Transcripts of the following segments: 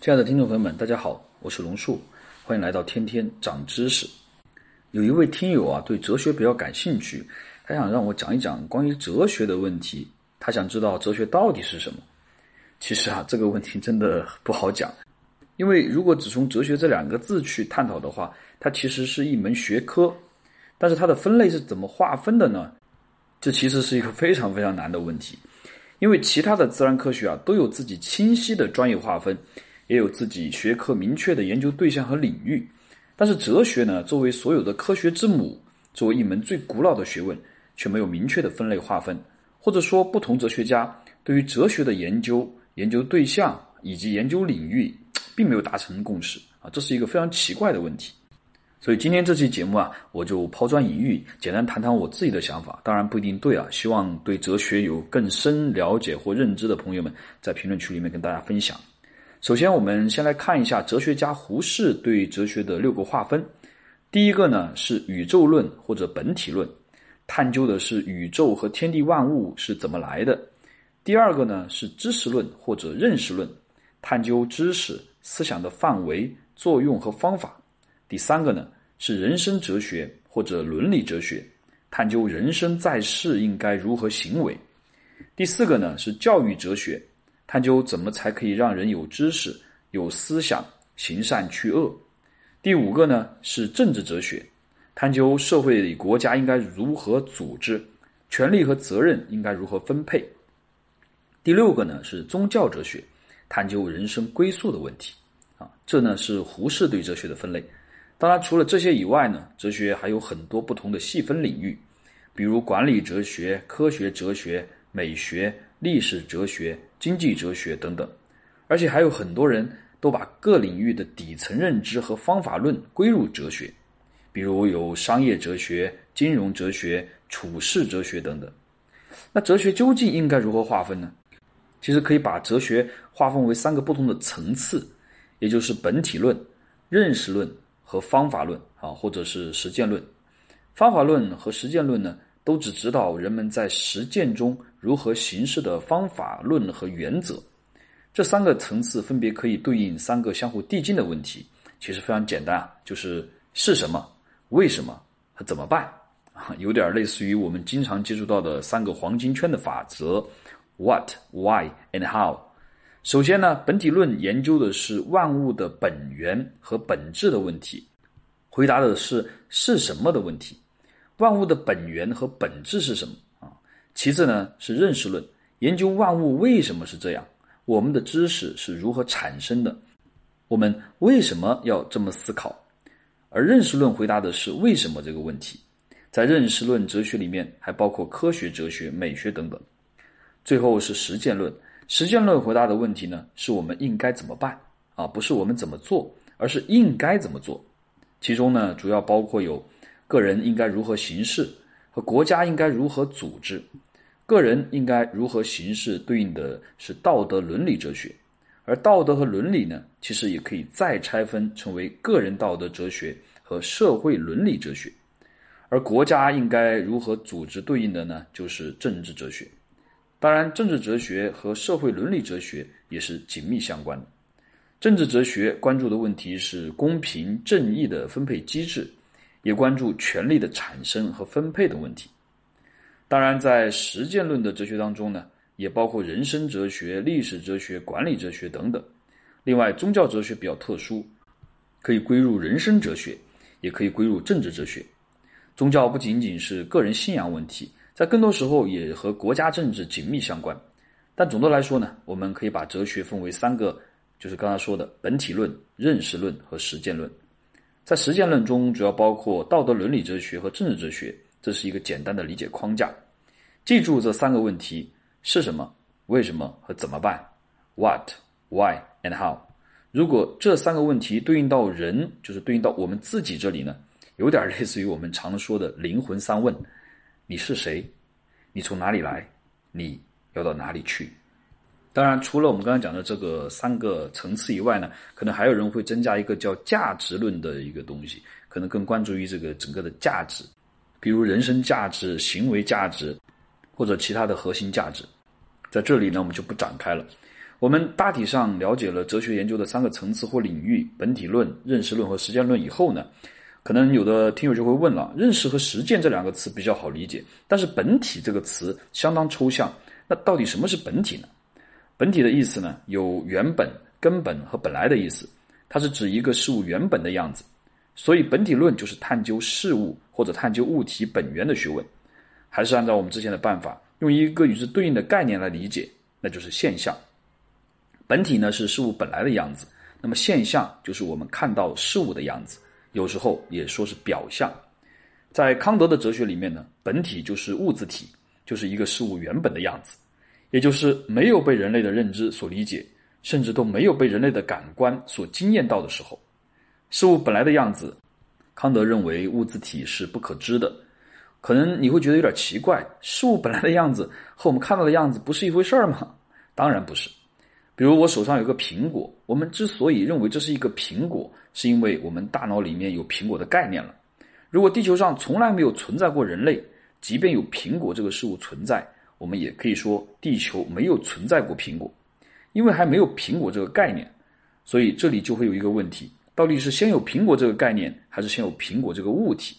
亲爱的听众朋友们，大家好，我是龙树，欢迎来到天天长知识。有一位听友啊，对哲学比较感兴趣，他想让我讲一讲关于哲学的问题。他想知道哲学到底是什么。其实啊，这个问题真的不好讲，因为如果只从哲学这两个字去探讨的话，它其实是一门学科，但是它的分类是怎么划分的呢？这其实是一个非常非常难的问题，因为其他的自然科学啊都有自己清晰的专业划分。也有自己学科明确的研究对象和领域，但是哲学呢，作为所有的科学之母，作为一门最古老的学问，却没有明确的分类划分，或者说，不同哲学家对于哲学的研究、研究对象以及研究领域，并没有达成共识啊，这是一个非常奇怪的问题。所以今天这期节目啊，我就抛砖引玉，简单谈谈我自己的想法，当然不一定对啊，希望对哲学有更深了解或认知的朋友们，在评论区里面跟大家分享。首先，我们先来看一下哲学家胡适对哲学的六个划分。第一个呢是宇宙论或者本体论，探究的是宇宙和天地万物是怎么来的。第二个呢是知识论或者认识论，探究知识、思想的范围、作用和方法。第三个呢是人生哲学或者伦理哲学，探究人生在世应该如何行为。第四个呢是教育哲学。探究怎么才可以让人有知识、有思想、行善去恶。第五个呢是政治哲学，探究社会里国家应该如何组织，权力和责任应该如何分配。第六个呢是宗教哲学，探究人生归宿的问题。啊，这呢是胡适对哲学的分类。当然，除了这些以外呢，哲学还有很多不同的细分领域，比如管理哲学、科学哲学、美学、历史哲学。经济哲学等等，而且还有很多人都把各领域的底层认知和方法论归入哲学，比如有商业哲学、金融哲学、处世哲学等等。那哲学究竟应该如何划分呢？其实可以把哲学划分为三个不同的层次，也就是本体论、认识论和方法论啊，或者是实践论。方法论和实践论呢？都只指导人们在实践中如何行事的方法论和原则，这三个层次分别可以对应三个相互递进的问题，其实非常简单啊，就是是什么、为什么和怎么办啊，有点类似于我们经常接触到的三个黄金圈的法则：what、why and how。首先呢，本体论研究的是万物的本源和本质的问题，回答的是是什么的问题。万物的本源和本质是什么啊？其次呢是认识论，研究万物为什么是这样，我们的知识是如何产生的，我们为什么要这么思考？而认识论回答的是为什么这个问题。在认识论哲学里面，还包括科学哲学、美学等等。最后是实践论，实践论回答的问题呢，是我们应该怎么办啊？不是我们怎么做，而是应该怎么做。其中呢，主要包括有。个人应该如何行事，和国家应该如何组织？个人应该如何行事，对应的是道德伦理哲学。而道德和伦理呢，其实也可以再拆分成为个人道德哲学和社会伦理哲学。而国家应该如何组织，对应的呢，就是政治哲学。当然，政治哲学和社会伦理哲学也是紧密相关的。政治哲学关注的问题是公平正义的分配机制。也关注权力的产生和分配的问题。当然，在实践论的哲学当中呢，也包括人生哲学、历史哲学、管理哲学等等。另外，宗教哲学比较特殊，可以归入人生哲学，也可以归入政治哲学。宗教不仅仅是个人信仰问题，在更多时候也和国家政治紧密相关。但总的来说呢，我们可以把哲学分为三个，就是刚才说的本体论、认识论和实践论。在实践论中，主要包括道德伦理哲学和政治哲学，这是一个简单的理解框架。记住这三个问题是什么、为什么和怎么办？What, Why and How。如果这三个问题对应到人，就是对应到我们自己这里呢，有点类似于我们常说的灵魂三问：你是谁？你从哪里来？你要到哪里去？当然，除了我们刚才讲的这个三个层次以外呢，可能还有人会增加一个叫价值论的一个东西，可能更关注于这个整个的价值，比如人生价值、行为价值，或者其他的核心价值。在这里呢，我们就不展开了。我们大体上了解了哲学研究的三个层次或领域：本体论、认识论和实践论以后呢，可能有的听友就会问了：认识和实践这两个词比较好理解，但是本体这个词相当抽象，那到底什么是本体呢？本体的意思呢，有原本、根本和本来的意思，它是指一个事物原本的样子。所以，本体论就是探究事物或者探究物体本源的学问。还是按照我们之前的办法，用一个与之对应的概念来理解，那就是现象。本体呢是事物本来的样子，那么现象就是我们看到事物的样子，有时候也说是表象。在康德的哲学里面呢，本体就是物自体，就是一个事物原本的样子，也就是没有被人类的认知所理解，甚至都没有被人类的感官所惊艳到的时候。事物本来的样子，康德认为物自体是不可知的。可能你会觉得有点奇怪，事物本来的样子和我们看到的样子不是一回事儿吗？当然不是。比如我手上有个苹果，我们之所以认为这是一个苹果，是因为我们大脑里面有苹果的概念了。如果地球上从来没有存在过人类，即便有苹果这个事物存在，我们也可以说地球没有存在过苹果，因为还没有苹果这个概念。所以这里就会有一个问题。到底是先有苹果这个概念，还是先有苹果这个物体？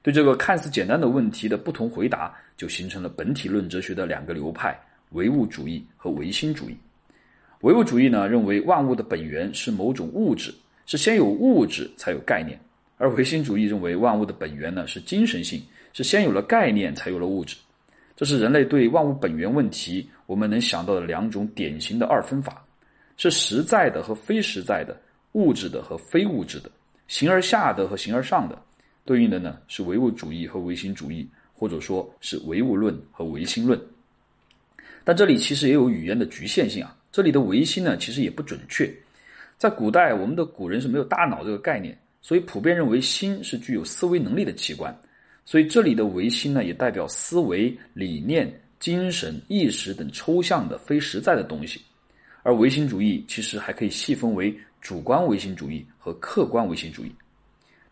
对这个看似简单的问题的不同回答，就形成了本体论哲学的两个流派：唯物主义和唯心主义。唯物主义呢，认为万物的本源是某种物质，是先有物质才有概念；而唯心主义认为万物的本源呢是精神性，是先有了概念才有了物质。这是人类对万物本源问题我们能想到的两种典型的二分法：是实在的和非实在的。物质的和非物质的，形而下的和形而上的，对应的呢是唯物主义和唯心主义，或者说是唯物论和唯心论。但这里其实也有语言的局限性啊，这里的唯心呢其实也不准确。在古代，我们的古人是没有大脑这个概念，所以普遍认为心是具有思维能力的器官，所以这里的唯心呢也代表思维、理念、精神、意识等抽象的非实在的东西。而唯心主义其实还可以细分为。主观唯心主义和客观唯心主义，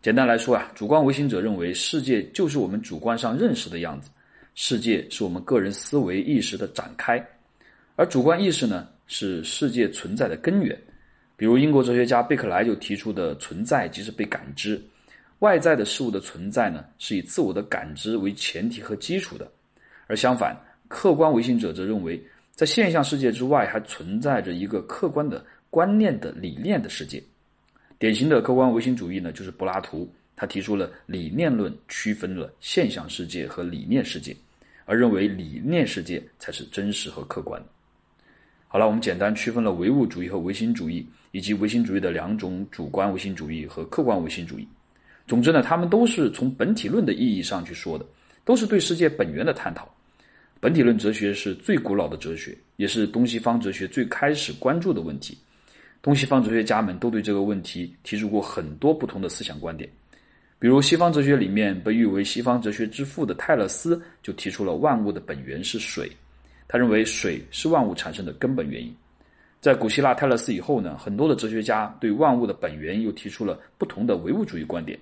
简单来说啊，主观唯心者认为世界就是我们主观上认识的样子，世界是我们个人思维意识的展开，而主观意识呢是世界存在的根源。比如英国哲学家贝克莱就提出的存在即是被感知，外在的事物的存在呢是以自我的感知为前提和基础的，而相反，客观唯心者则认为在现象世界之外还存在着一个客观的。观念的理念的世界，典型的客观唯心主义呢，就是柏拉图，他提出了理念论，区分了现象世界和理念世界，而认为理念世界才是真实和客观。好了，我们简单区分了唯物主义和唯心主义，以及唯心主义的两种主观唯心主义和客观唯心主义。总之呢，他们都是从本体论的意义上去说的，都是对世界本源的探讨。本体论哲学是最古老的哲学，也是东西方哲学最开始关注的问题。东西方哲学家们都对这个问题提出过很多不同的思想观点，比如西方哲学里面被誉为西方哲学之父的泰勒斯就提出了万物的本源是水，他认为水是万物产生的根本原因。在古希腊泰勒斯以后呢，很多的哲学家对万物的本源又提出了不同的唯物主义观点，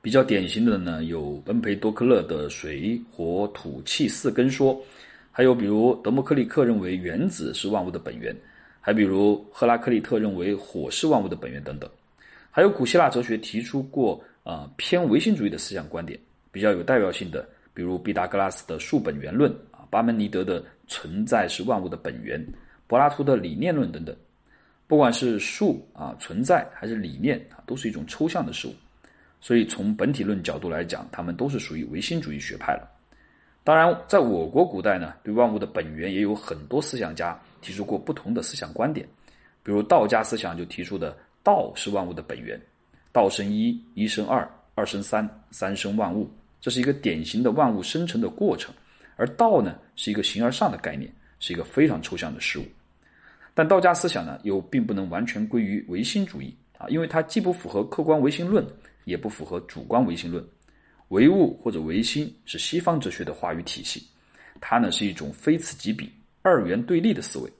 比较典型的呢有恩培多克勒的水火土气四根说，还有比如德谟克利克认为原子是万物的本源。还比如赫拉克利特认为火是万物的本源等等，还有古希腊哲学提出过啊偏唯心主义的思想观点，比较有代表性的，比如毕达哥拉斯的数本源论啊，巴门尼德的存在是万物的本源，柏拉图的理念论等等。不管是数啊存在还是理念啊，都是一种抽象的事物，所以从本体论角度来讲，他们都是属于唯心主义学派了。当然，在我国古代呢，对万物的本源也有很多思想家。提出过不同的思想观点，比如道家思想就提出的“道是万物的本源”，“道生一，一生二，二生三，三生万物”，这是一个典型的万物生成的过程。而道呢，是一个形而上的概念，是一个非常抽象的事物。但道家思想呢，又并不能完全归于唯心主义啊，因为它既不符合客观唯心论，也不符合主观唯心论。唯物或者唯心是西方哲学的话语体系，它呢是一种非此即彼。二元对立的思维，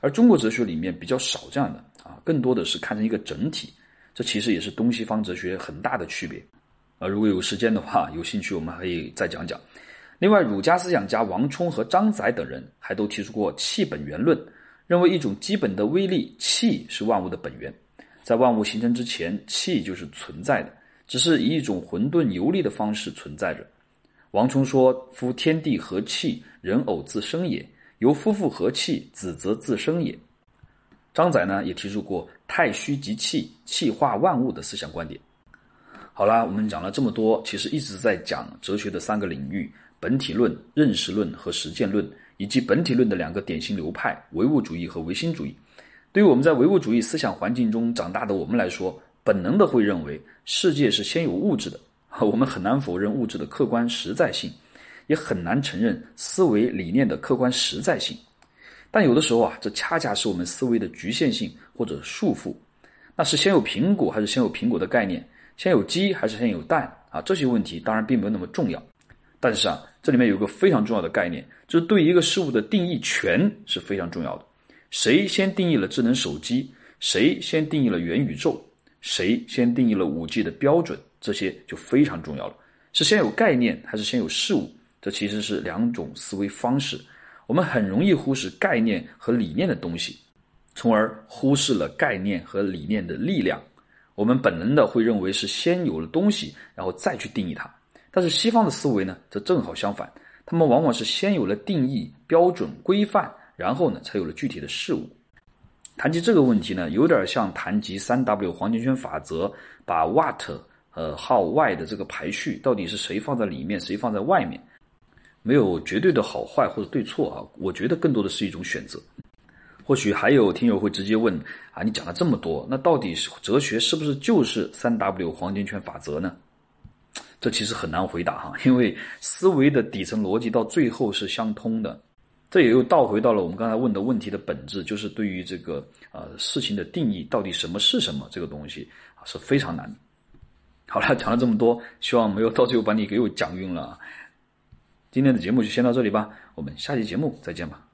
而中国哲学里面比较少这样的啊，更多的是看成一个整体。这其实也是东西方哲学很大的区别。啊，如果有时间的话，有兴趣我们可以再讲讲。另外，儒家思想家王充和张载等人还都提出过气本源论，认为一种基本的微力气是万物的本源，在万物形成之前，气就是存在的，只是以一种混沌游离的方式存在着。王充说：“夫天地合气，人偶自生也；由夫妇合气，子则自生也。”张载呢也提出过“太虚即气，气化万物”的思想观点。好啦，我们讲了这么多，其实一直在讲哲学的三个领域：本体论、认识论和实践论，以及本体论的两个典型流派——唯物主义和唯心主义。对于我们在唯物主义思想环境中长大的我们来说，本能的会认为世界是先有物质的，我们很难否认物质的客观实在性，也很难承认思维理念的客观实在性。但有的时候啊，这恰恰是我们思维的局限性或者束缚。那是先有苹果还是先有苹果的概念？先有鸡还是先有蛋？啊，这些问题当然并没有那么重要。但是啊，这里面有个非常重要的概念，就是对一个事物的定义权是非常重要的。谁先定义了智能手机？谁先定义了元宇宙？谁先定义了五 G 的标准？这些就非常重要了。是先有概念还是先有事物？这其实是两种思维方式。我们很容易忽视概念和理念的东西，从而忽视了概念和理念的力量。我们本能的会认为是先有了东西，然后再去定义它。但是西方的思维呢，则正好相反，他们往往是先有了定义、标准、规范，然后呢，才有了具体的事物。谈及这个问题呢，有点像谈及三 W 黄金圈法则，把 What 和 How、Why 的这个排序，到底是谁放在里面，谁放在外面。没有绝对的好坏或者对错啊，我觉得更多的是一种选择。或许还有听友会直接问啊，你讲了这么多，那到底是哲学是不是就是三 W 黄金圈法则呢？这其实很难回答哈，因为思维的底层逻辑到最后是相通的。这也又倒回到了我们刚才问的问题的本质，就是对于这个呃事情的定义，到底什么是什么这个东西啊是非常难。好了，讲了这么多，希望没有到最后把你给我讲晕了。今天的节目就先到这里吧，我们下期节目再见吧。